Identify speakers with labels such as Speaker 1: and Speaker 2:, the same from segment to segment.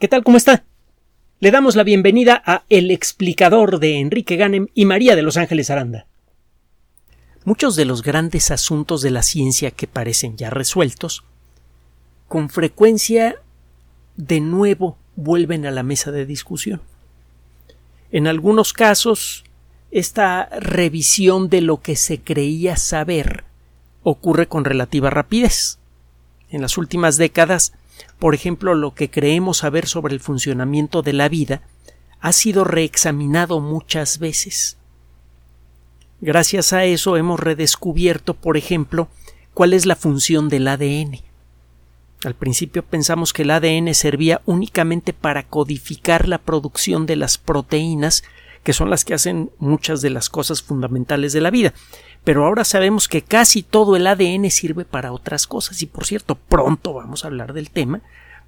Speaker 1: ¿Qué tal? ¿Cómo está? Le damos la bienvenida a El explicador de Enrique Ganem y María de Los Ángeles Aranda. Muchos de los grandes asuntos de la ciencia que parecen ya resueltos, con frecuencia de nuevo vuelven a la mesa de discusión. En algunos casos, esta revisión de lo que se creía saber ocurre con relativa rapidez. En las últimas décadas, por ejemplo, lo que creemos saber sobre el funcionamiento de la vida ha sido reexaminado muchas veces. Gracias a eso hemos redescubierto, por ejemplo, cuál es la función del ADN. Al principio pensamos que el ADN servía únicamente para codificar la producción de las proteínas, que son las que hacen muchas de las cosas fundamentales de la vida. Pero ahora sabemos que casi todo el ADN sirve para otras cosas. Y por cierto, pronto vamos a hablar del tema,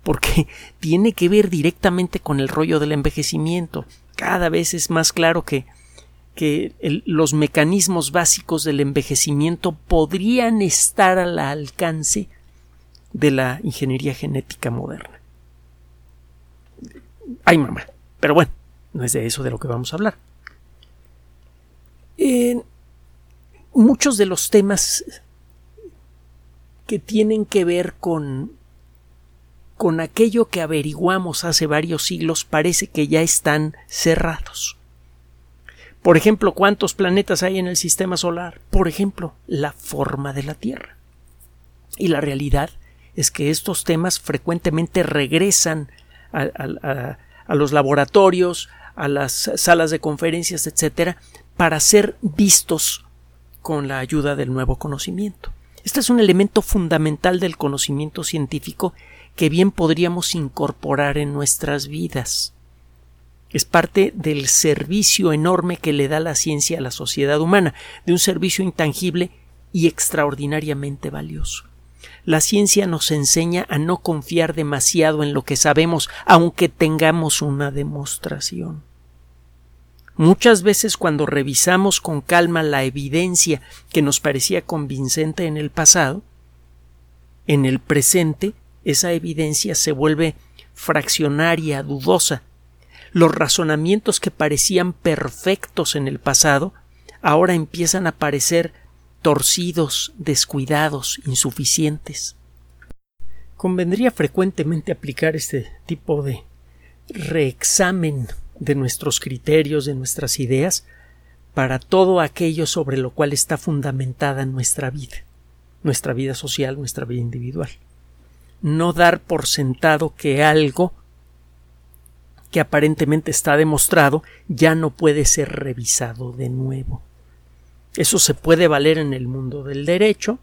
Speaker 1: porque tiene que ver directamente con el rollo del envejecimiento. Cada vez es más claro que, que los mecanismos básicos del envejecimiento podrían estar al alcance de la ingeniería genética moderna. Ay, mamá. Pero bueno, no es de eso de lo que vamos a hablar. Muchos de los temas que tienen que ver con con aquello que averiguamos hace varios siglos parece que ya están cerrados. Por ejemplo, ¿cuántos planetas hay en el sistema solar? Por ejemplo, la forma de la Tierra. Y la realidad es que estos temas frecuentemente regresan a, los laboratorios, a las salas de conferencias, etcétera, para ser vistos con la ayuda del nuevo conocimiento. Este es un elemento fundamental del conocimiento científico que bien podríamos incorporar en nuestras vidas. Es parte del servicio enorme que le da la ciencia a la sociedad humana, de un servicio intangible y extraordinariamente valioso. La ciencia nos enseña a no confiar demasiado en lo que sabemos, aunque tengamos una demostración. Muchas veces cuando revisamos con calma la evidencia que nos parecía convincente en el pasado, en el presente esa evidencia se vuelve fraccionaria, dudosa. Los razonamientos que parecían perfectos en el pasado ahora empiezan a parecer torcidos, descuidados, insuficientes. Convendría frecuentemente aplicar este tipo de reexamen de nuestros criterios, de nuestras ideas, para todo aquello sobre lo cual está fundamentada nuestra vida, nuestra vida social, nuestra vida individual. No dar por sentado que algo que aparentemente está demostrado ya no puede ser revisado de nuevo. Eso se puede valer en el mundo del derecho,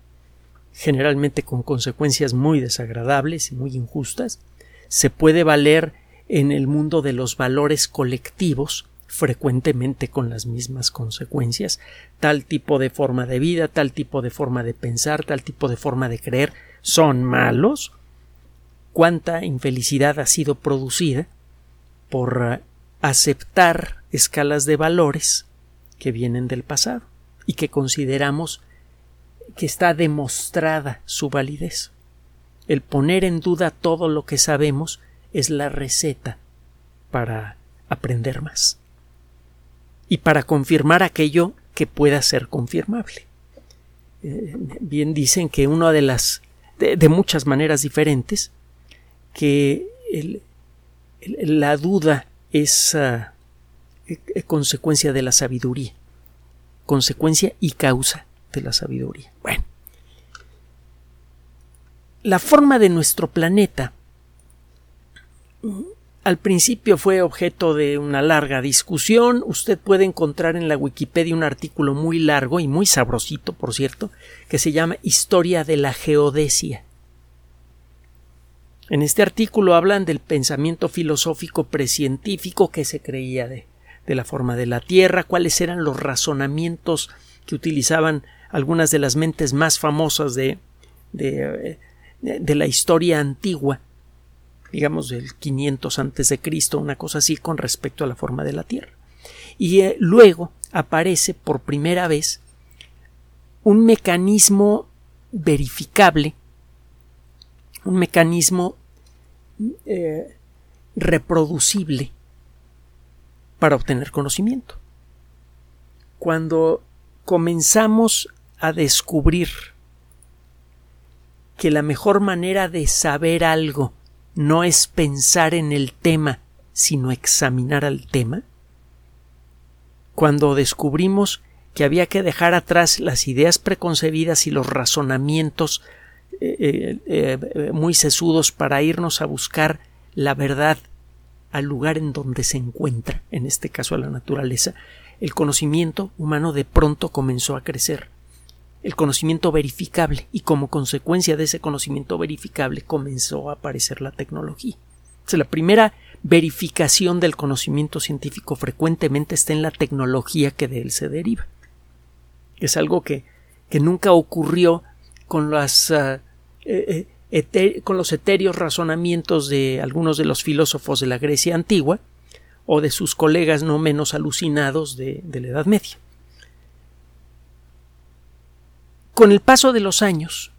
Speaker 1: generalmente con consecuencias muy desagradables y muy injustas. Se puede valer en el mundo de los valores colectivos, frecuentemente con las mismas consecuencias. Tal tipo de forma de vida, tal tipo de forma de pensar, tal tipo de forma de creer son malos. Cuánta infelicidad ha sido producida por aceptar escalas de valores que vienen del pasado y que consideramos que está demostrada su validez. El poner en duda todo lo que sabemos es la receta para aprender más y para confirmar aquello que pueda ser confirmable. Eh, bien dicen que una de las de, muchas maneras diferentes que la duda es ah, eh, consecuencia de la sabiduría consecuencia y causa de la sabiduría. Bueno, la forma de nuestro planeta al principio fue objeto de una larga discusión. Usted puede encontrar en la Wikipedia un artículo muy largo y muy sabrosito, por cierto, que se llama Historia de la Geodesia. En este artículo hablan del pensamiento filosófico precientífico que se creía de la forma de la Tierra, cuáles eran los razonamientos que utilizaban algunas de las mentes más famosas de, de, de la historia antigua, digamos del 500 antes de Cristo, una cosa así con respecto a la forma de la Tierra. Y eh, luego aparece por primera vez un mecanismo verificable, un mecanismo eh, reproducible para obtener conocimiento. Cuando comenzamos a descubrir que la mejor manera de saber algo no es pensar en el tema, sino examinar al tema, cuando descubrimos que había que dejar atrás las ideas preconcebidas y los razonamientos eh, eh, eh, muy sesudos para irnos a buscar la verdad al lugar en donde se encuentra, en este caso a la naturaleza, el conocimiento humano de pronto comenzó a crecer. El conocimiento verificable y como consecuencia de ese conocimiento verificable comenzó a aparecer la tecnología. la primera verificación del conocimiento científico frecuentemente está en la tecnología que de él se deriva. Es algo que, que nunca ocurrió con las ah, eh, eh, los etéreos razonamientos de algunos de los filósofos de la Grecia antigua o de sus colegas no menos alucinados de la Edad Media. Con el paso de los años,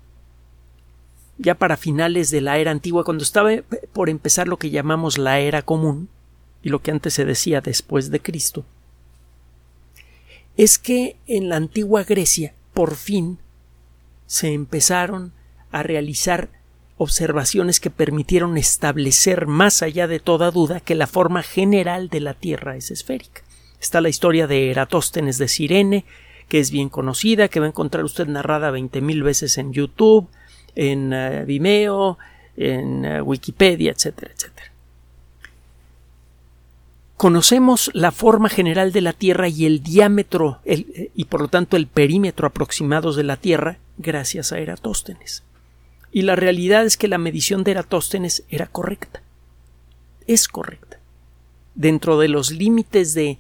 Speaker 1: ya para finales de la era antigua, cuando estaba por empezar lo que llamamos la era común, y lo que antes se decía después de Cristo, es que en la antigua Grecia, por fin, se empezaron a realizar observaciones que permitieron establecer más allá de toda duda que la forma general de la Tierra es esférica. Está la historia de Eratóstenes de Sirene, que es bien conocida, que va a encontrar usted narrada veinte mil veces en YouTube, en eh, Vimeo, en eh, Wikipedia, etcétera, etcétera. Conocemos la forma general de la Tierra y el diámetro eh, y por lo tanto el perímetro aproximados de la Tierra gracias a Eratóstenes y la realidad es que la medición de Eratóstenes era correcta. Es correcta. Dentro de los límites de,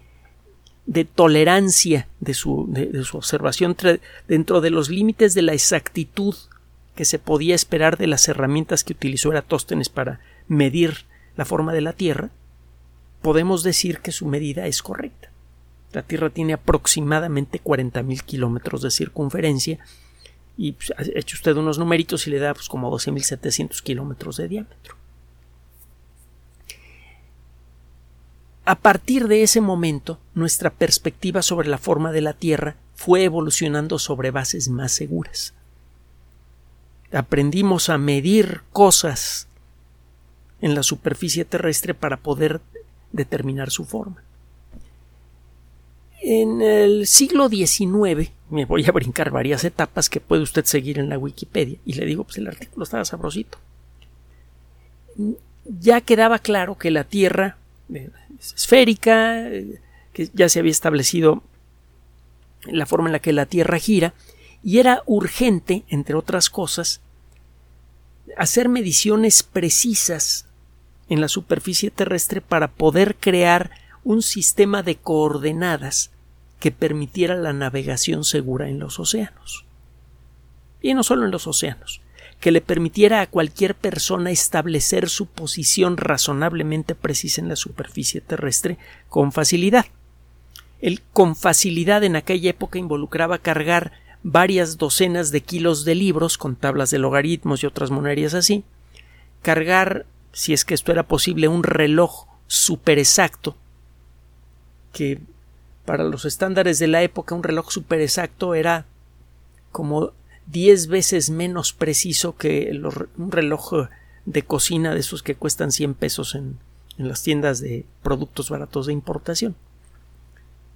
Speaker 1: de tolerancia de su, de su observación, dentro de los límites de la exactitud que se podía esperar de las herramientas que utilizó Eratóstenes para medir la forma de la Tierra, podemos decir que su medida es correcta. La Tierra tiene aproximadamente 40.000 kilómetros de circunferencia y pues, ha hecho usted unos numeritos y le da pues, como 12.700 kilómetros de diámetro. A partir de ese momento, nuestra perspectiva sobre la forma de la Tierra fue evolucionando sobre bases más seguras. Aprendimos a medir cosas en la superficie terrestre para poder determinar su forma. En el siglo XIX, me voy a brincar varias etapas que puede usted seguir en la Wikipedia, y le digo, pues el artículo estaba sabrosito. Ya quedaba claro que la Tierra esférica, eh, que ya se había establecido la forma en la que la Tierra gira, y era urgente, entre otras cosas, hacer mediciones precisas en la superficie terrestre para poder crear un sistema de coordenadas que permitiera la navegación segura en los océanos. Y no solo en los océanos, que le permitiera a cualquier persona establecer su posición razonablemente precisa en la superficie terrestre con facilidad. El con facilidad en aquella época involucraba cargar varias docenas de kilos de libros con tablas de logaritmos y otras monerías así, cargar, si es que esto era posible, un reloj super exacto que para los estándares de la época un reloj super exacto era como diez veces menos preciso que un reloj de cocina de esos que cuestan 100 pesos en, las tiendas de productos baratos de importación.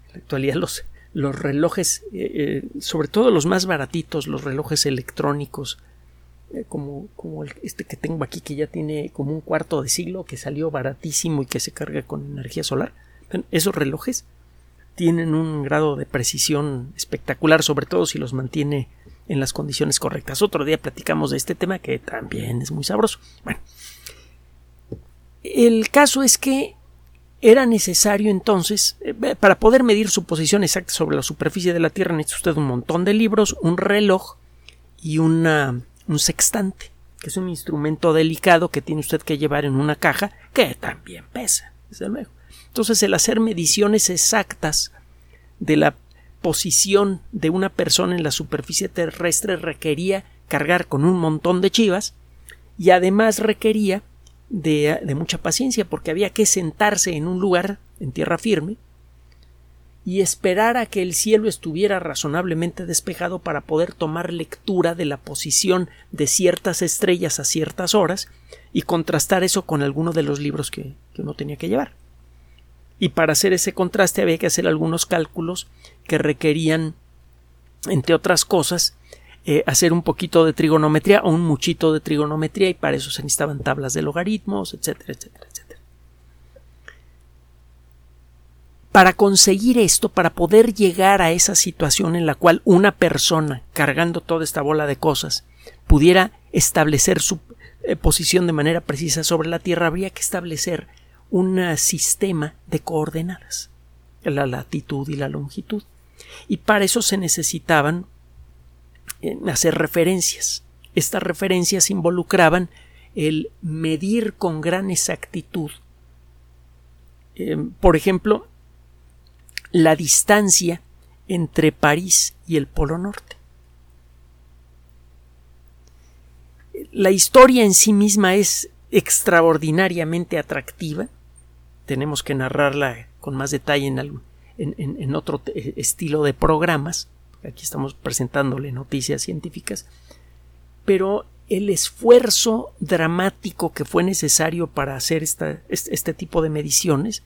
Speaker 1: En la actualidad los, los relojes, eh, eh, sobre todo los más baratitos, los relojes electrónicos, eh, como, como este que tengo aquí que ya tiene como un cuarto de siglo, que salió baratísimo y que se carga con energía solar, esos relojes tienen un grado de precisión espectacular, sobre todo si los mantiene en las condiciones correctas. Otro día platicamos de este tema que también es muy sabroso. Bueno, el caso es que era necesario entonces, eh, para poder medir su posición exacta sobre la superficie de la Tierra, necesita usted un montón de libros, un reloj y una, un sextante, que es un instrumento delicado que tiene usted que llevar en una caja que también pesa, desde luego. Entonces, el hacer mediciones exactas de la posición de una persona en la superficie terrestre requería cargar con un montón de chivas y además requería de, mucha paciencia porque había que sentarse en un lugar en tierra firme y esperar a que el cielo estuviera razonablemente despejado para poder tomar lectura de la posición de ciertas estrellas a ciertas horas y contrastar eso con alguno de los libros que, uno tenía que llevar. Y para hacer ese contraste había que hacer algunos cálculos que requerían, entre otras cosas, eh, hacer un poquito de trigonometría o un muchito de trigonometría y para eso se necesitaban tablas de logaritmos, etcétera, etcétera, etcétera. para conseguir esto, para poder llegar a esa situación en la cual una persona, cargando toda esta bola de cosas, pudiera establecer su eh, posición de manera precisa sobre la Tierra, habría que establecer un sistema de coordenadas, la latitud y la longitud. Y para eso se necesitaban eh, hacer referencias. Estas referencias involucraban el medir con gran exactitud, eh, por ejemplo, la distancia entre París y el Polo Norte. La historia en sí misma es extraordinariamente atractiva. Tenemos que narrarla con más detalle en, en, otro estilo de programas. Aquí estamos presentándole noticias científicas. Pero el esfuerzo dramático que fue necesario para hacer este, este tipo de mediciones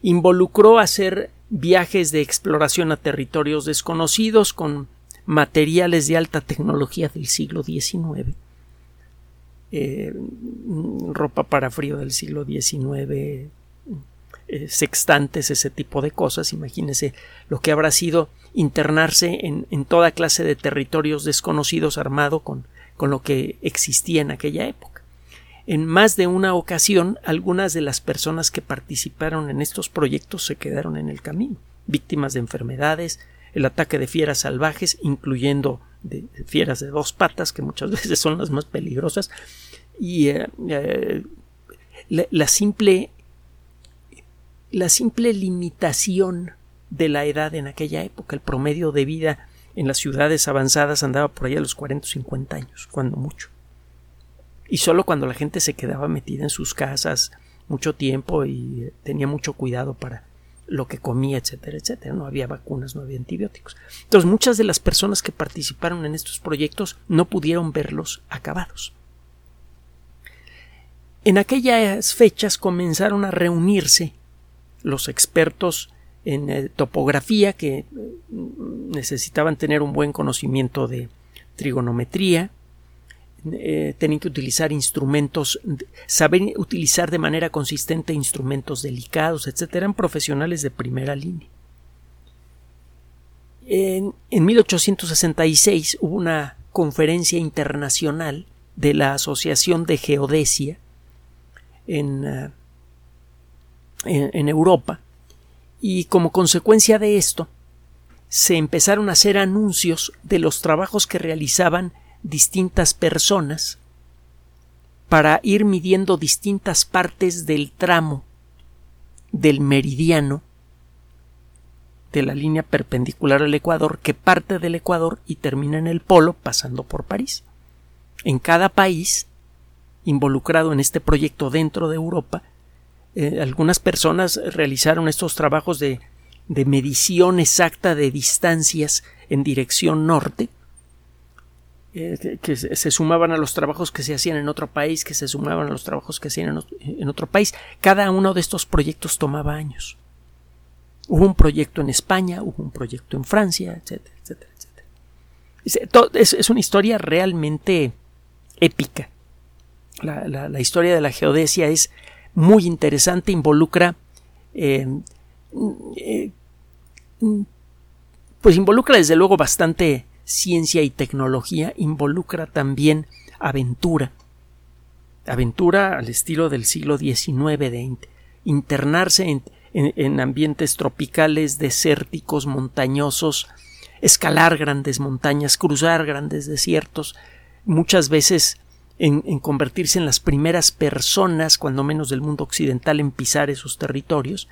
Speaker 1: involucró hacer viajes de exploración a territorios desconocidos con materiales de alta tecnología del siglo XIX, eh, ropa para frío del siglo XIX, eh, sextantes, ese tipo de cosas. Imagínense lo que habrá sido internarse en, en toda clase de territorios desconocidos armado con, con lo que existía en aquella época. En más de una ocasión, algunas de las personas que participaron en estos proyectos se quedaron en el camino, víctimas de enfermedades, el ataque de fieras salvajes, incluyendo de, fieras de dos patas, que muchas veces son las más peligrosas, y eh, eh, la, simple la simple limitación de la edad en aquella época, el promedio de vida en las ciudades avanzadas andaba por ahí a los 40 o 50 años, cuando mucho y solo cuando la gente se quedaba metida en sus casas mucho tiempo y tenía mucho cuidado para lo que comía, etcétera, etcétera. No había vacunas, no había antibióticos. Entonces muchas de las personas que participaron en estos proyectos no pudieron verlos acabados. En aquellas fechas comenzaron a reunirse los expertos en eh, topografía que eh, necesitaban tener un buen conocimiento de trigonometría, eh, tenían que utilizar instrumentos, saber utilizar de manera consistente instrumentos delicados, etc. Eran profesionales de primera línea. En, 1866 hubo una conferencia internacional de la Asociación de Geodesia en, eh, en Europa y como consecuencia de esto se empezaron a hacer anuncios de los trabajos que realizaban distintas personas para ir midiendo distintas partes del tramo del meridiano de la línea perpendicular al Ecuador que parte del Ecuador y termina en el polo pasando por París. En cada país involucrado en este proyecto dentro de Europa, eh, algunas personas realizaron estos trabajos de, de medición exacta de distancias en dirección norte eh, que, se sumaban a los trabajos que se hacían en otro país, que se sumaban a los trabajos que se hacían en, otro país. Cada uno de estos proyectos tomaba años. Hubo un proyecto en España, hubo un proyecto en Francia, etcétera, etcétera, etcétera. Es, una historia realmente épica. La, historia de la geodesia es muy interesante, involucra eh, eh, pues involucra desde luego bastante ciencia y tecnología involucra también aventura. Aventura al estilo del siglo XIX, de internarse en, ambientes tropicales, desérticos, montañosos, escalar grandes montañas, cruzar grandes desiertos, muchas veces en, convertirse en las primeras personas, cuando menos del mundo occidental, en pisar esos territorios,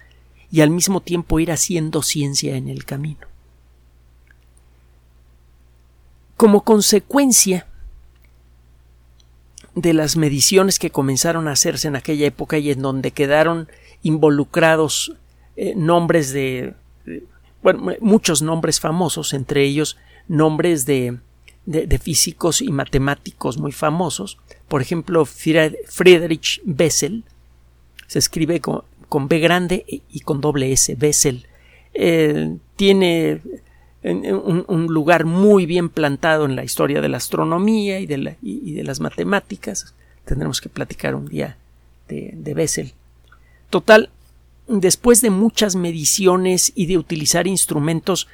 Speaker 1: y al mismo tiempo ir haciendo ciencia en el camino. Como consecuencia de las mediciones que comenzaron a hacerse en aquella época y en donde quedaron involucrados eh, nombres de, bueno, muchos nombres famosos, entre ellos nombres de, de, físicos y matemáticos muy famosos. Por ejemplo, Friedrich Bessel, se escribe con, con B grande y con doble S, Bessel. Eh, tiene un, lugar muy bien plantado en la historia de la astronomía y de, y, de las matemáticas. Tendremos que platicar un día de, de Bessel. Total, después de muchas mediciones y de utilizar instrumentos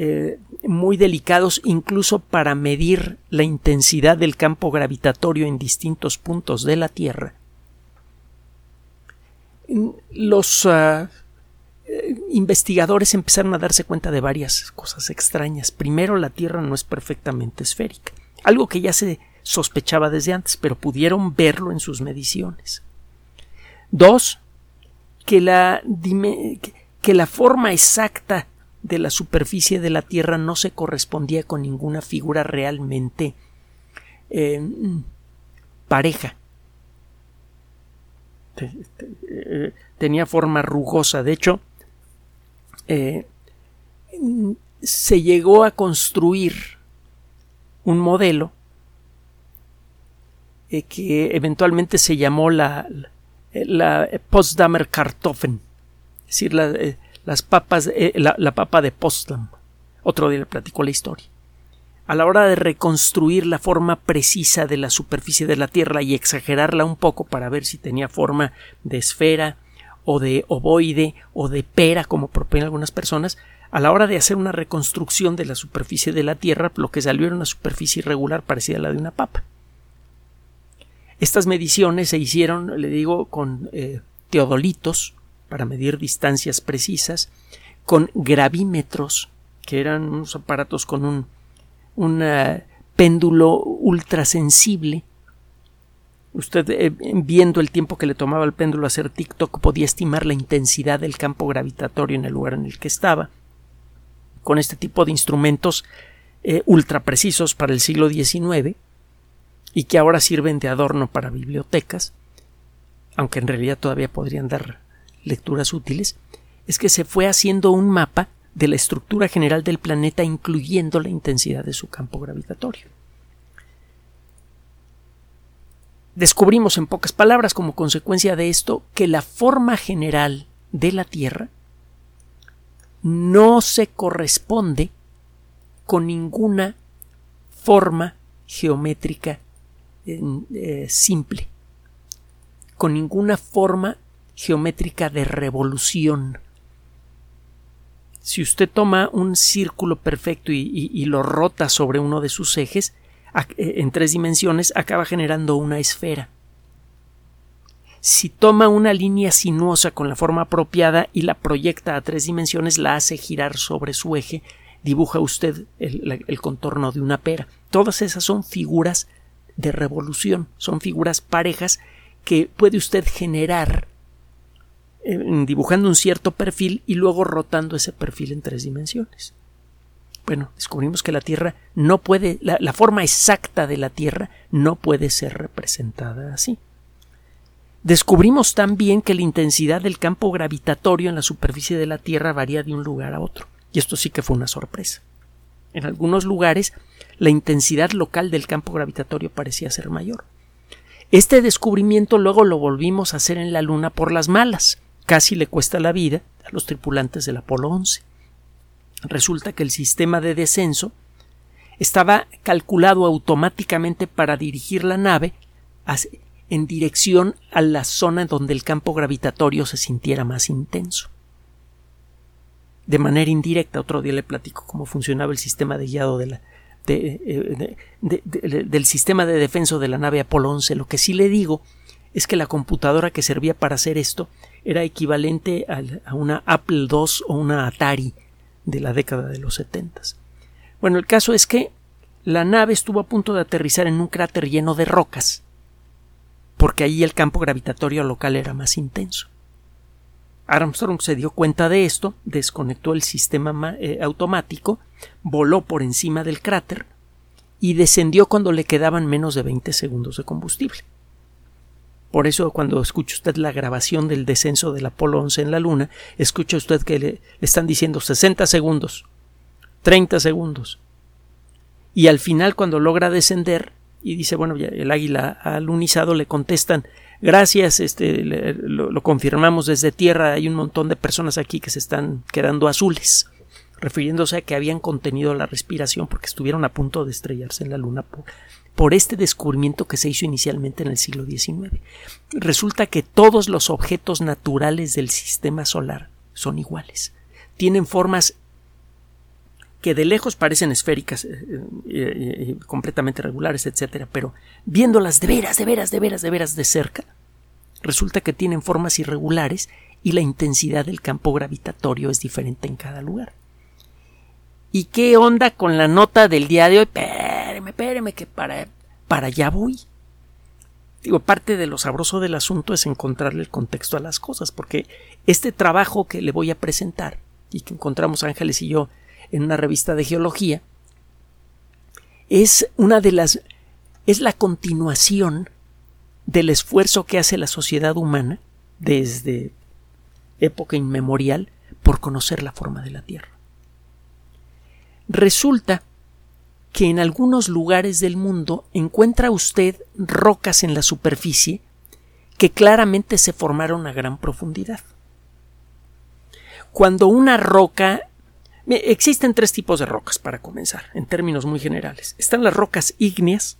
Speaker 1: eh, muy delicados incluso para medir la intensidad del campo gravitatorio en distintos puntos de la Tierra, los ah, eh, investigadores empezaron a darse cuenta de varias cosas extrañas. Primero, la Tierra no es perfectamente esférica, algo que ya se sospechaba desde antes, pero pudieron verlo en sus mediciones. Dos, que la, que la forma exacta de la superficie de la Tierra no se correspondía con ninguna figura realmente eh, pareja. Eh, tenía forma rugosa. De hecho, eh, se llegó a construir un modelo que eventualmente se llamó la, la Potsdamer es decir, eh, las papas, eh, la, papa de Potsdam. Otro día le platico la historia. A la hora de reconstruir la forma precisa de la superficie de la Tierra y exagerarla un poco para ver si tenía forma de esfera o de ovoide o de pera, como proponen algunas personas, a la hora de hacer una reconstrucción de la superficie de la Tierra, lo que salió era una superficie irregular parecida a la de una papa. Estas mediciones se hicieron, le digo, con eh, teodolitos para medir distancias precisas, con gravímetros, que eran unos aparatos con un, un uh, péndulo ultrasensible. Usted, eh, viendo el tiempo que le tomaba al péndulo hacer TikTok, podía estimar la intensidad del campo gravitatorio en el lugar en el que estaba. Con este tipo de instrumentos eh, ultra precisos para el siglo XIX, y que ahora sirven de adorno para bibliotecas, aunque en realidad todavía podrían dar lecturas útiles, es que se fue haciendo un mapa de la estructura general del planeta incluyendo la intensidad de su campo gravitatorio. Descubrimos en pocas palabras como consecuencia de esto que la forma general de la Tierra no se corresponde con ninguna forma geométrica eh, simple, con ninguna forma geométrica de revolución. Si usted toma un círculo perfecto y, lo rota sobre uno de sus ejes, eh, en tres dimensiones, acaba generando una esfera. Si toma una línea sinuosa con la forma apropiada y la proyecta a tres dimensiones, la hace girar sobre su eje, dibuja usted el contorno de una pera. Todas esas son figuras de revolución. Son figuras parejas que puede usted generar eh, dibujando un cierto perfil y luego rotando ese perfil en tres dimensiones. Bueno, descubrimos que la Tierra no puede, la, la forma exacta de la Tierra no puede ser representada así. Descubrimos también que la intensidad del campo gravitatorio en la superficie de la Tierra varía de un lugar a otro. Y esto sí que fue una sorpresa. En algunos lugares la intensidad local del campo gravitatorio parecía ser mayor. Este descubrimiento luego lo volvimos a hacer en la Luna por las malas. Casi le cuesta la vida a los tripulantes del Apolo 11. Resulta que el sistema de descenso estaba calculado automáticamente para dirigir la nave en dirección a la zona donde el campo gravitatorio se sintiera más intenso. De manera indirecta, otro día le platico cómo funcionaba el sistema de guiado de la, eh, del sistema de defensa de la nave Apolo 11. Lo que sí le digo es que la computadora que servía para hacer esto era equivalente a, una Apple II o una Atari de la década de los 70. Bueno, el caso es que la nave estuvo a punto de aterrizar en un cráter lleno de rocas, porque ahí el campo gravitatorio local era más intenso. Armstrong se dio cuenta de esto, desconectó el sistema eh, automático, voló por encima del cráter y descendió cuando le quedaban menos de 20 segundos de combustible. Por eso cuando escucha usted la grabación del descenso del Apolo 11 en la Luna, escucha usted que le, están diciendo 60 segundos, 30 segundos. Y al final cuando logra descender y dice, bueno, ya el águila ha alunizado, le contestan, gracias, este, lo, lo confirmamos desde tierra, hay un montón de personas aquí que se están quedando azules refiriéndose a que habían contenido la respiración porque estuvieron a punto de estrellarse en la Luna por, este descubrimiento que se hizo inicialmente en el siglo XIX. Resulta que todos los objetos naturales del sistema solar son iguales. Tienen formas que de lejos parecen esféricas, eh, eh, eh, completamente regulares, etcétera, pero viéndolas de veras, de veras, de veras, de veras de cerca, resulta que tienen formas irregulares y la intensidad del campo gravitatorio es diferente en cada lugar. ¿Y qué onda con la nota del día de hoy? Espéreme, espéreme, que para, para allá voy. Digo, parte de lo sabroso del asunto es encontrarle el contexto a las cosas, porque este trabajo que le voy a presentar y que encontramos Ángeles y yo en una revista de geología es una de las es la continuación del esfuerzo que hace la sociedad humana desde época inmemorial por conocer la forma de la Tierra. Resulta que en algunos lugares del mundo encuentra usted rocas en la superficie que claramente se formaron a gran profundidad. Cuando una roca existen tres tipos de rocas para comenzar, en términos muy generales. Están las rocas ígneas,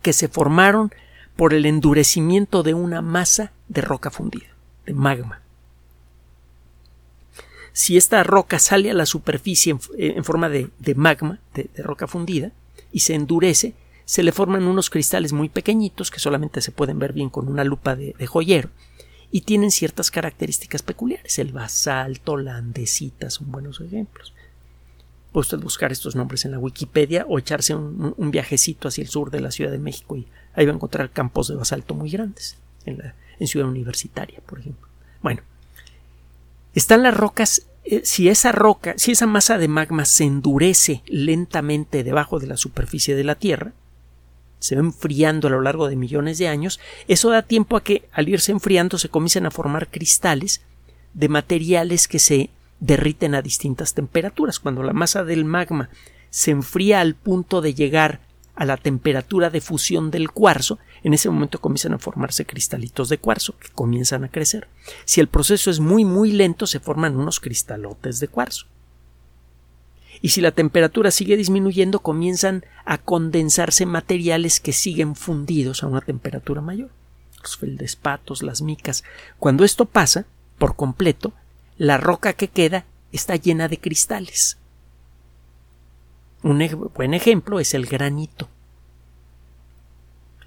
Speaker 1: que se formaron por el endurecimiento de una masa de roca fundida, de magma si esta roca sale a la superficie en, forma de, magma, de, roca fundida, y se endurece, se le forman unos cristales muy pequeñitos que solamente se pueden ver bien con una lupa de, joyero y tienen ciertas características peculiares. El basalto, la andesita son buenos ejemplos. Puede usted buscar estos nombres en la Wikipedia o echarse un, viajecito hacia el sur de la Ciudad de México y ahí va a encontrar campos de basalto muy grandes, en, la, en Ciudad Universitaria, por ejemplo. Bueno, están las rocas eh, si esa roca, si esa masa de magma se endurece lentamente debajo de la superficie de la Tierra, se va enfriando a lo largo de millones de años, eso da tiempo a que al irse enfriando se comiencen a formar cristales de materiales que se derriten a distintas temperaturas. Cuando la masa del magma se enfría al punto de llegar a la temperatura de fusión del cuarzo, en ese momento comienzan a formarse cristalitos de cuarzo que comienzan a crecer. Si el proceso es muy muy lento, se forman unos cristalotes de cuarzo. Y si la temperatura sigue disminuyendo, comienzan a condensarse materiales que siguen fundidos a una temperatura mayor. Los feldespatos, las micas. Cuando esto pasa, por completo, la roca que queda está llena de cristales. Un buen ejemplo es el granito.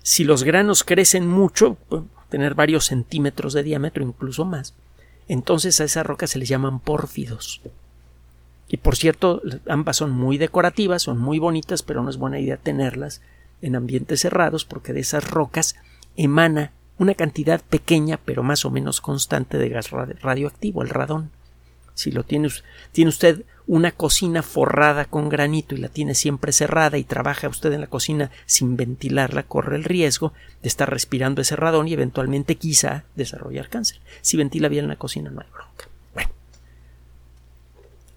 Speaker 1: Si los granos crecen mucho, tener varios centímetros de diámetro, incluso más, entonces a esas rocas se les llaman pórfidos. Y por cierto, ambas son muy decorativas, son muy bonitas, pero no es buena idea tenerlas en ambientes cerrados porque de esas rocas emana una cantidad pequeña pero más o menos constante de gas radioactivo, el radón. Si lo tiene, tiene usted una cocina forrada con granito y la tiene siempre cerrada y trabaja usted en la cocina sin ventilarla, corre el riesgo de estar respirando ese radón y eventualmente quizá desarrollar cáncer. Si ventila bien la cocina no hay bronca.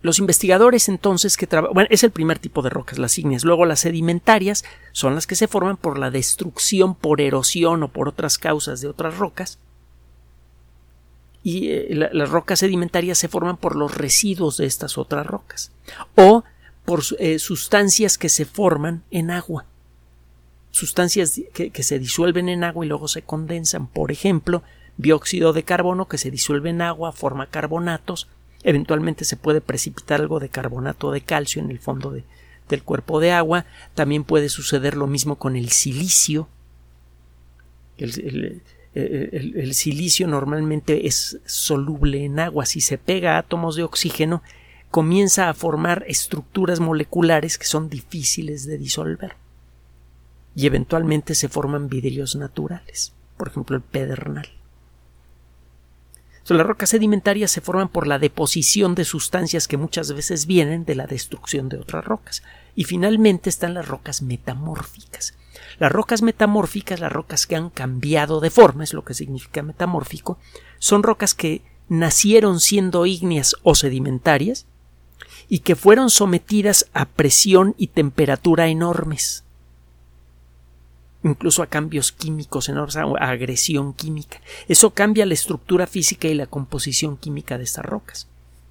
Speaker 1: Los investigadores entonces que trabajan, bueno, es el primer tipo de rocas, las ígneas. Luego las sedimentarias son las que se forman por la destrucción, por erosión o por otras causas de otras rocas y eh, las rocas sedimentarias se forman por los residuos de estas otras rocas o por eh, sustancias que se forman en agua. Sustancias que, se disuelven en agua y luego se condensan. Por ejemplo dióxido de carbono que se disuelve en agua forma carbonatos. Eventualmente se puede precipitar algo de carbonato de calcio en el fondo de, del cuerpo de agua. También puede suceder lo mismo con el silicio. El, eh, el, silicio normalmente es soluble en agua. Si se pega átomos de oxígeno, comienza a formar estructuras moleculares que son difíciles de disolver. Y eventualmente se forman vidrios naturales, por ejemplo el pedernal. las rocas sedimentarias se forman por la deposición de sustancias que muchas veces vienen de la destrucción de otras rocas. Y finalmente están las rocas metamórficas. Las rocas metamórficas, las rocas que han cambiado de forma, es lo que significa metamórfico, son rocas que nacieron siendo ígneas o sedimentarias y que fueron sometidas a presión y temperatura enormes, incluso a cambios químicos enormes, a agresión química. Eso cambia la estructura física y la composición química de estas rocas.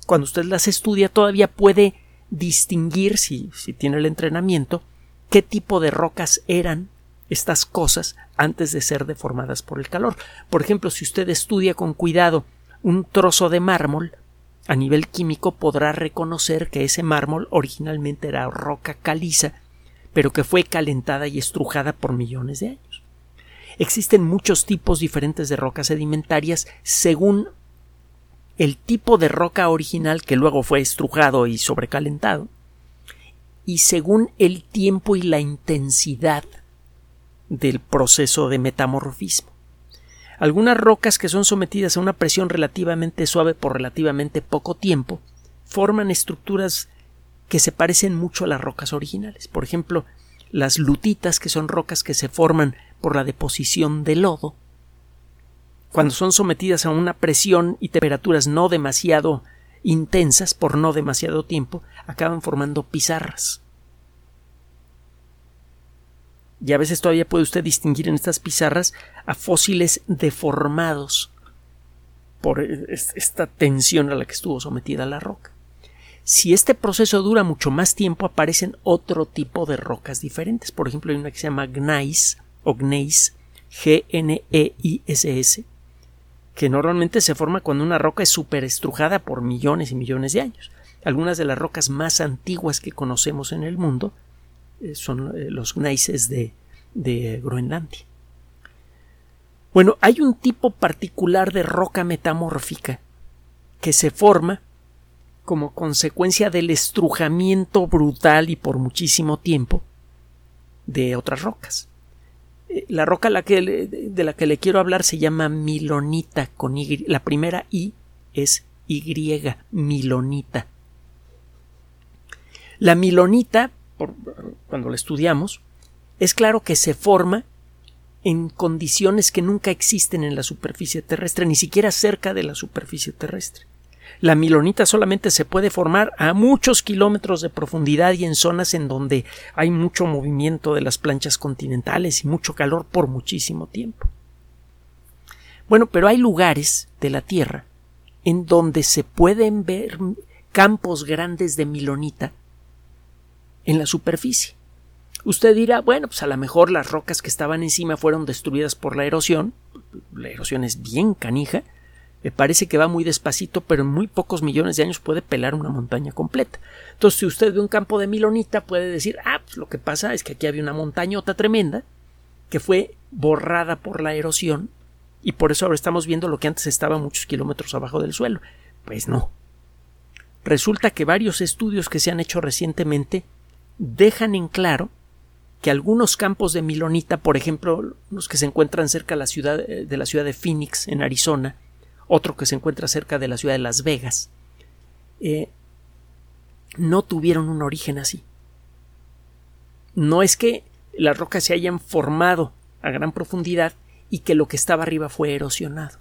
Speaker 1: Cuando usted las estudia todavía puede distinguir, si, si tiene el entrenamiento, qué tipo de rocas eran estas cosas antes de ser deformadas por el calor. Por ejemplo, si usted estudia con cuidado un trozo de mármol, a nivel químico podrá reconocer que ese mármol originalmente era roca caliza, pero que fue calentada y estrujada por millones de años. Existen muchos tipos diferentes de rocas sedimentarias según el tipo de roca original que luego fue estrujado y sobrecalentado, y según el tiempo y la intensidad del proceso de metamorfismo. Algunas rocas que son sometidas a una presión relativamente suave por relativamente poco tiempo forman estructuras que se parecen mucho a las rocas originales. Por ejemplo, las lutitas, que son rocas que se forman por la deposición de lodo, cuando son sometidas a una presión y temperaturas no demasiado intensas por no demasiado tiempo, acaban formando pizarras y a veces todavía puede usted distinguir en estas pizarras a fósiles deformados por esta tensión a la que estuvo sometida la roca. Si este proceso dura mucho más tiempo, aparecen otro tipo de rocas diferentes. Por ejemplo, hay una que se llama gneiss o gneiss, G-N-E-I-S-S, que normalmente se forma cuando una roca es superestrujada por millones y millones de años. Algunas de las rocas más antiguas que conocemos en el mundo eh, son eh, los gneisses de, de Groenlandia. Bueno, hay un tipo particular de roca metamórfica que se forma como consecuencia del estrujamiento brutal y por muchísimo tiempo de otras rocas. La roca la de la que le quiero hablar se llama milonita con. La primera I es Y, milonita. La milonita cuando lo estudiamos, es claro que se forma en condiciones que nunca existen en la superficie terrestre, ni siquiera cerca de la superficie terrestre. La milonita solamente se puede formar a muchos kilómetros de profundidad y en zonas en donde hay mucho movimiento de las planchas continentales y mucho calor por muchísimo tiempo. Bueno, pero hay lugares de la Tierra en donde se pueden ver campos grandes de milonita en la superficie. Usted dirá, bueno, pues a lo mejor las rocas que estaban encima fueron destruidas por la erosión. La erosión es bien canija. Me parece que va muy despacito, pero en muy pocos millones de años puede pelar una montaña completa. Entonces, si usted ve un campo de milonita, puede decir, ah, pues lo que pasa es que aquí había una montañota tremenda que fue borrada por la erosión y por eso ahora estamos viendo lo que antes estaba muchos kilómetros abajo del suelo. Pues no. Resulta que varios estudios que se han hecho recientemente dejan en claro que algunos campos de milonita, por ejemplo, los que se encuentran cerca de la ciudad eh, de, la ciudad de Phoenix, en Arizona, otro que se encuentra cerca de la ciudad de Las Vegas, eh, no tuvieron un origen así. No es que las rocas se hayan formado a gran profundidad y que lo que estaba arriba fue erosionado.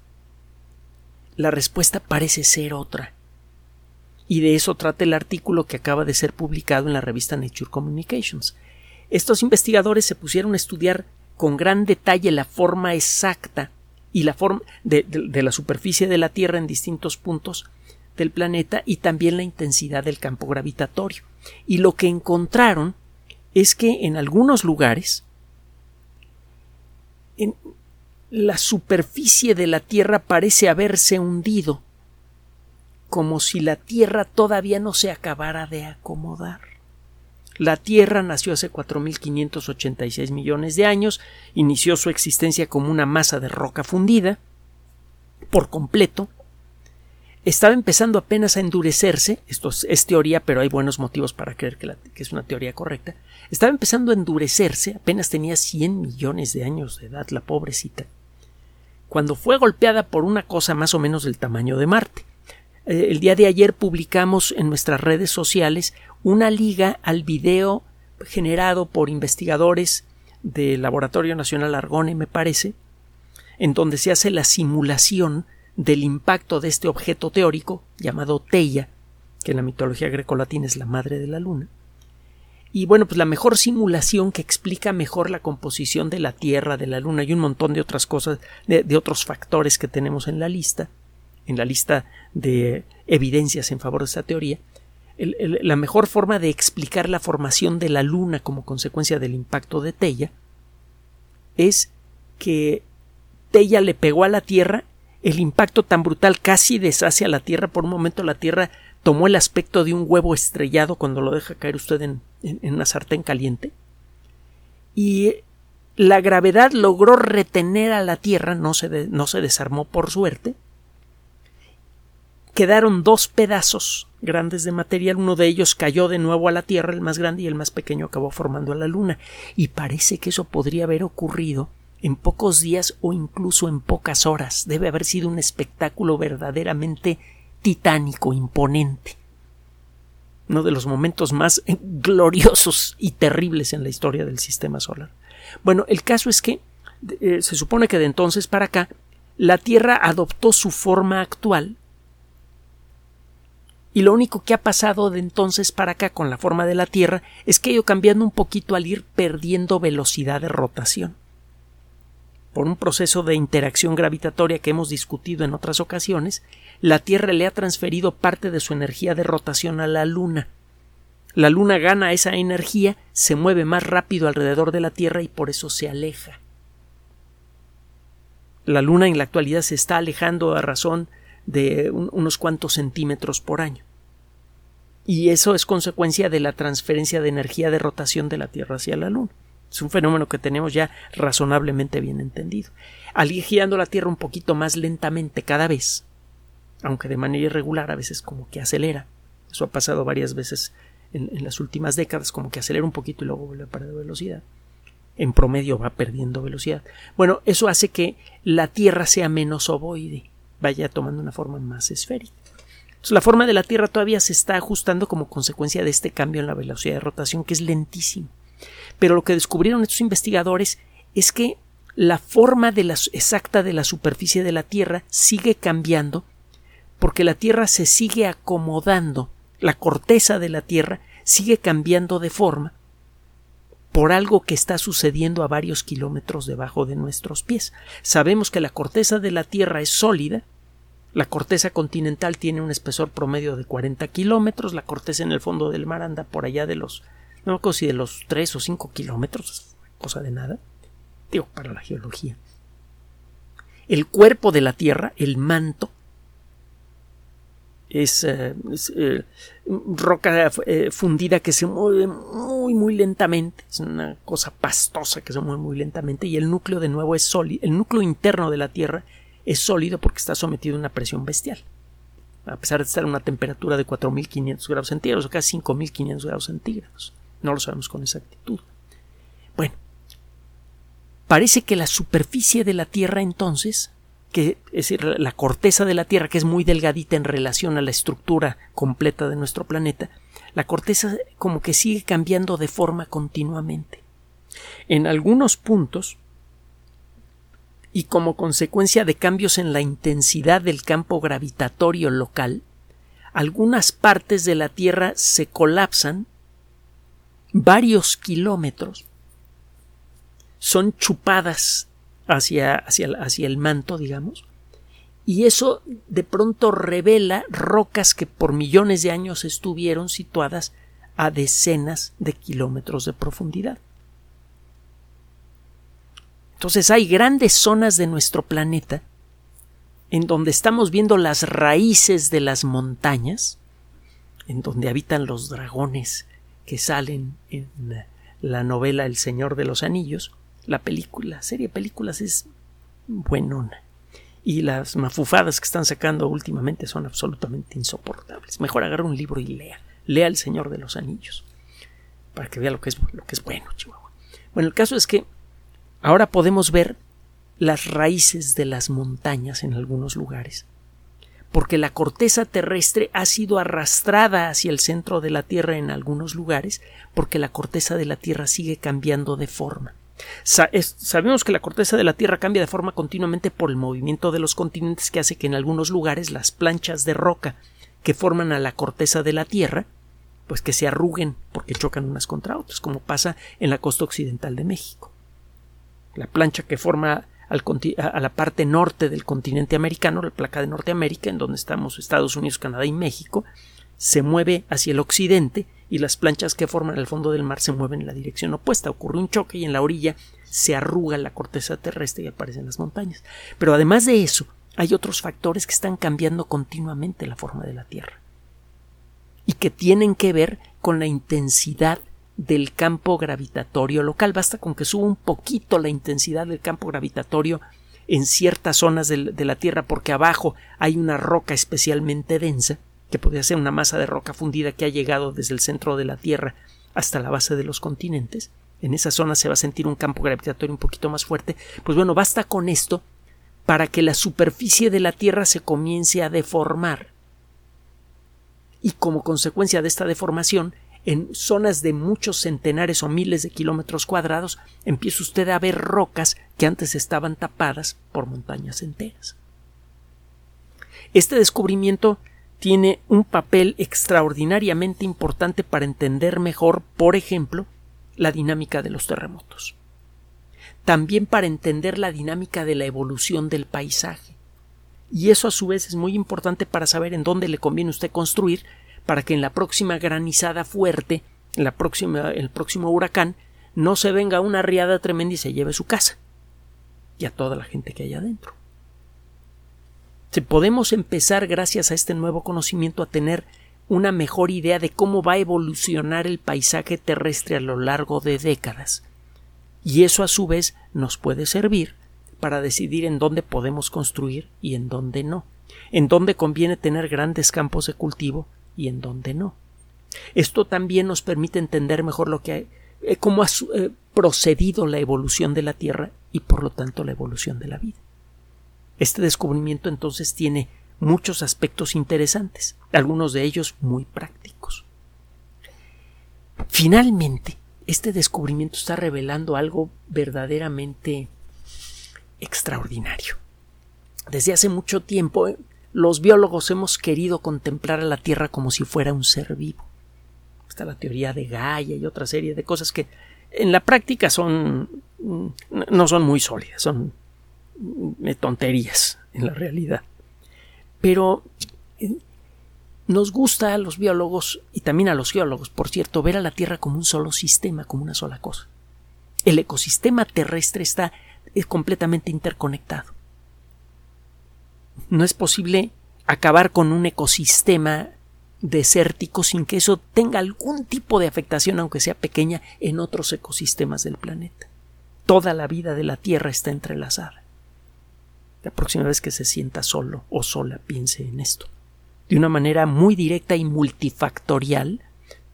Speaker 1: La respuesta parece ser otra y de eso trata el artículo que acaba de ser publicado en la revista Nature Communications. Estos investigadores se pusieron a estudiar con gran detalle la forma exacta y la forma de, la superficie de la Tierra en distintos puntos del planeta y también la intensidad del campo gravitatorio. Y lo que encontraron es que en algunos lugares en la superficie de la Tierra parece haberse hundido como si la Tierra todavía no se acabara de acomodar. La Tierra nació hace 4.586 millones de años, inició su existencia como una masa de roca fundida, por completo, estaba empezando apenas a endurecerse, esto es, teoría, pero hay buenos motivos para creer que, que, es una teoría correcta, estaba empezando a endurecerse, apenas tenía 100 millones de años de edad, la pobrecita, cuando fue golpeada por una cosa más o menos del tamaño de Marte. Eh, el día de ayer publicamos en nuestras redes sociales una liga al video generado por investigadores del Laboratorio Nacional Argonne, me parece, en donde se hace la simulación del impacto de este objeto teórico llamado Teia, que en la mitología grecolatina es la madre de la luna. Y bueno, pues la mejor simulación que explica mejor la composición de la Tierra, de la Luna y un montón de otras cosas, de, otros factores que tenemos en la lista, en la lista de evidencias en favor de esta teoría, la mejor forma de explicar la formación de la Luna como consecuencia del impacto de Teia es que Teia le pegó a la Tierra, el impacto tan brutal casi deshace a la Tierra, por un momento la Tierra tomó el aspecto de un huevo estrellado cuando lo deja caer usted en, una sartén caliente, y la gravedad logró retener a la Tierra, no se, no se desarmó por suerte, quedaron dos pedazos grandes de material, uno de ellos cayó de nuevo a la Tierra, el más grande, y el más pequeño acabó formando a la Luna. Y parece que eso podría haber ocurrido en pocos días o incluso en pocas horas. Debe haber sido un espectáculo verdaderamente titánico, imponente. Uno de los momentos más gloriosos y terribles en la historia del sistema solar. Bueno, el caso es que eh, se supone que de entonces para acá la Tierra adoptó su forma actual y lo único que ha pasado de entonces para acá con la forma de la Tierra es que ido cambiando un poquito al ir perdiendo velocidad de rotación. Por un proceso de interacción gravitatoria que hemos discutido en otras ocasiones, la Tierra le ha transferido parte de su energía de rotación a la Luna. La Luna gana esa energía, se mueve más rápido alrededor de la Tierra y por eso se aleja. La Luna en la actualidad se está alejando a razón de unos cuantos centímetros por año. Y eso es consecuencia de la transferencia de energía de rotación de la Tierra hacia la Luna. Es un fenómeno que tenemos ya razonablemente bien entendido. Al ir girando la Tierra un poquito más lentamente cada vez, aunque de manera irregular, a veces como que acelera. Eso ha pasado varias veces en, en las últimas décadas, como que acelera un poquito y luego vuelve a perder velocidad. En promedio va perdiendo velocidad. Bueno, eso hace que la Tierra sea menos ovoide vaya tomando una forma más esférica. La forma de la Tierra todavía se está ajustando como consecuencia de este cambio en la velocidad de rotación, que es lentísimo. Pero lo que descubrieron estos investigadores es que la forma exacta de la superficie de la Tierra sigue cambiando porque la Tierra se sigue acomodando, la corteza de la Tierra sigue cambiando de forma por algo que está sucediendo a varios kilómetros debajo de nuestros pies. Sabemos que la corteza de la Tierra es sólida, la corteza continental tiene un espesor promedio de 40 kilómetros, la corteza en el fondo del mar anda por allá de los, no me si de los 3 o 5 kilómetros, cosa de nada, digo, para la geología. El cuerpo de la Tierra, el manto, es, eh, eh, roca eh, fundida que se mueve muy muy lentamente es una cosa pastosa que se mueve muy lentamente y el núcleo de nuevo es sólido el núcleo interno de la Tierra es sólido porque está sometido a una presión bestial. A pesar de estar a una temperatura de 4.500 grados centígrados o casi 5.500 grados centígrados. No lo sabemos con exactitud. Bueno parece que la superficie de la Tierra entonces que es decir, la corteza de la Tierra, que es muy delgadita en relación a la estructura completa de nuestro planeta, la corteza como que sigue cambiando de forma continuamente. En algunos puntos, y como consecuencia de cambios en la intensidad del campo gravitatorio local, algunas partes de la Tierra se colapsan varios kilómetros, son chupadas hacia, hacia, el manto, digamos, y eso de pronto revela rocas que por millones de años estuvieron situadas a decenas de kilómetros de profundidad. Entonces hay grandes zonas de nuestro planeta en donde estamos viendo las raíces de las montañas, en donde habitan los dragones que salen en la novela El Señor de los Anillos, la película, la serie de películas es buenona. Y las mafufadas que están sacando últimamente son absolutamente insoportables. Mejor agarra un libro y lea. Lea El Señor de los Anillos. Para que vea lo que es, lo que es bueno, Chihuahua. Bueno, el caso es que ahora podemos ver las raíces de las montañas en algunos lugares. porque la corteza terrestre ha sido arrastrada hacia el centro de la Tierra en algunos lugares, porque la corteza de la Tierra sigue cambiando de forma. sabemos que la corteza de la Tierra cambia de forma continuamente por el movimiento de los continentes que hace que en algunos lugares las planchas de roca que forman a la corteza de la Tierra pues que se arruguen porque chocan unas contra otras, como pasa en la costa occidental de México. La plancha que forma a la parte norte del continente americano, la placa de Norteamérica, en donde estamos Estados Unidos, Canadá y México, se mueve hacia el occidente y las planchas que forman el fondo del mar se mueven en la dirección opuesta. Ocurre un choque y en la orilla se arruga la corteza terrestre y aparecen las montañas. Pero además de eso, hay otros factores que están cambiando continuamente la forma de la Tierra y que tienen que ver con la intensidad del campo gravitatorio local. Basta con que suba un poquito la intensidad del campo gravitatorio en ciertas zonas de, la Tierra porque abajo hay una roca especialmente densa, que podría ser una masa de roca fundida que ha llegado desde el centro de la Tierra hasta la base de los continentes. En esa zona se va a sentir un campo gravitatorio un poquito más fuerte. Pues bueno, basta con esto para que la superficie de la Tierra se comience a deformar. Y como consecuencia de esta deformación, en zonas de muchos centenares o miles de kilómetros cuadrados, empieza usted a ver rocas que antes estaban tapadas por montañas enteras. Este descubrimiento tiene un papel extraordinariamente importante para entender mejor, por ejemplo, la dinámica de los terremotos. También para entender la dinámica de la evolución del paisaje. Y eso a su vez es muy importante para saber en dónde le conviene usted construir para que en la próxima granizada fuerte, en la próxima, el próximo huracán, no se venga una riada tremenda y se lleve su casa y a toda la gente que hay adentro. Podemos empezar, gracias a este nuevo conocimiento, a tener una mejor idea de cómo va a evolucionar el paisaje terrestre a lo largo de décadas. Y eso a su vez nos puede servir para decidir en dónde podemos construir y en dónde no, en dónde conviene tener grandes campos de cultivo y en dónde no. Esto también nos permite entender mejor lo que eh, cómo ha eh, procedido la evolución de la Tierra y por lo tanto la evolución de la vida. Este descubrimiento entonces tiene muchos aspectos interesantes, algunos de ellos muy prácticos. Finalmente, este descubrimiento está revelando algo verdaderamente extraordinario. Desde hace mucho tiempo los biólogos hemos querido contemplar a la Tierra como si fuera un ser vivo. Está la teoría de Gaia y otra serie de cosas que en la práctica son no son muy sólidas, son tonterías en la realidad. Pero eh, nos gusta a los biólogos y también a los geólogos, por cierto, ver a la Tierra como un solo sistema, como una sola cosa. El ecosistema terrestre está completamente interconectado no es posible acabar con un ecosistema desértico sin que eso tenga algún tipo de afectación, aunque sea pequeña, en otros ecosistemas del planeta. Toda la vida de la Tierra está entrelazada. La próxima vez que se sienta solo o sola, piense en esto. De una manera muy directa y multifactorial,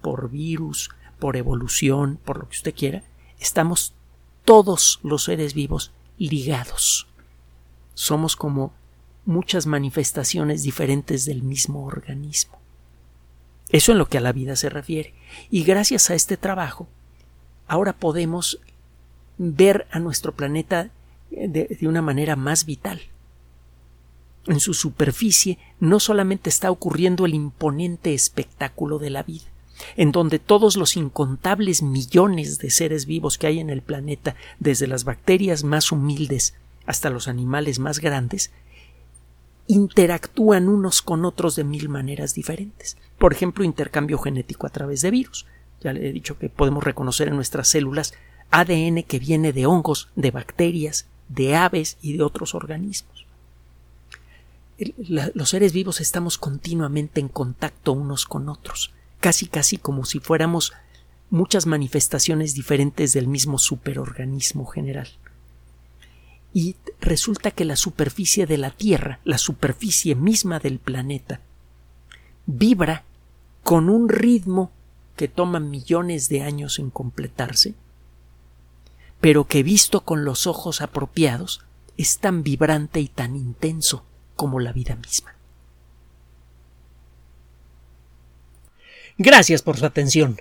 Speaker 1: por virus, por evolución, por lo que usted quiera, estamos todos los seres vivos ligados. Somos como muchas manifestaciones diferentes del mismo organismo. Eso en lo que a la vida se refiere. Y gracias a este trabajo, ahora podemos ver a nuestro planeta de, una manera más vital. En su superficie no solamente está ocurriendo el imponente espectáculo de la vida, en donde todos los incontables millones de seres vivos que hay en el planeta, desde las bacterias más humildes hasta los animales más grandes, interactúan unos con otros de mil maneras diferentes. Por ejemplo, intercambio genético a través de virus. Ya le he dicho que podemos reconocer en nuestras células ADN que viene de hongos, de bacterias, de aves y de otros organismos. los seres vivos estamos continuamente en contacto unos con otros, casi casi como si fuéramos muchas manifestaciones diferentes del mismo superorganismo general y resulta que la superficie de la Tierra, la superficie misma del planeta, vibra con un ritmo que toma millones de años en completarse, pero que visto con los ojos apropiados es tan vibrante y tan intenso como la vida misma. Gracias por su atención.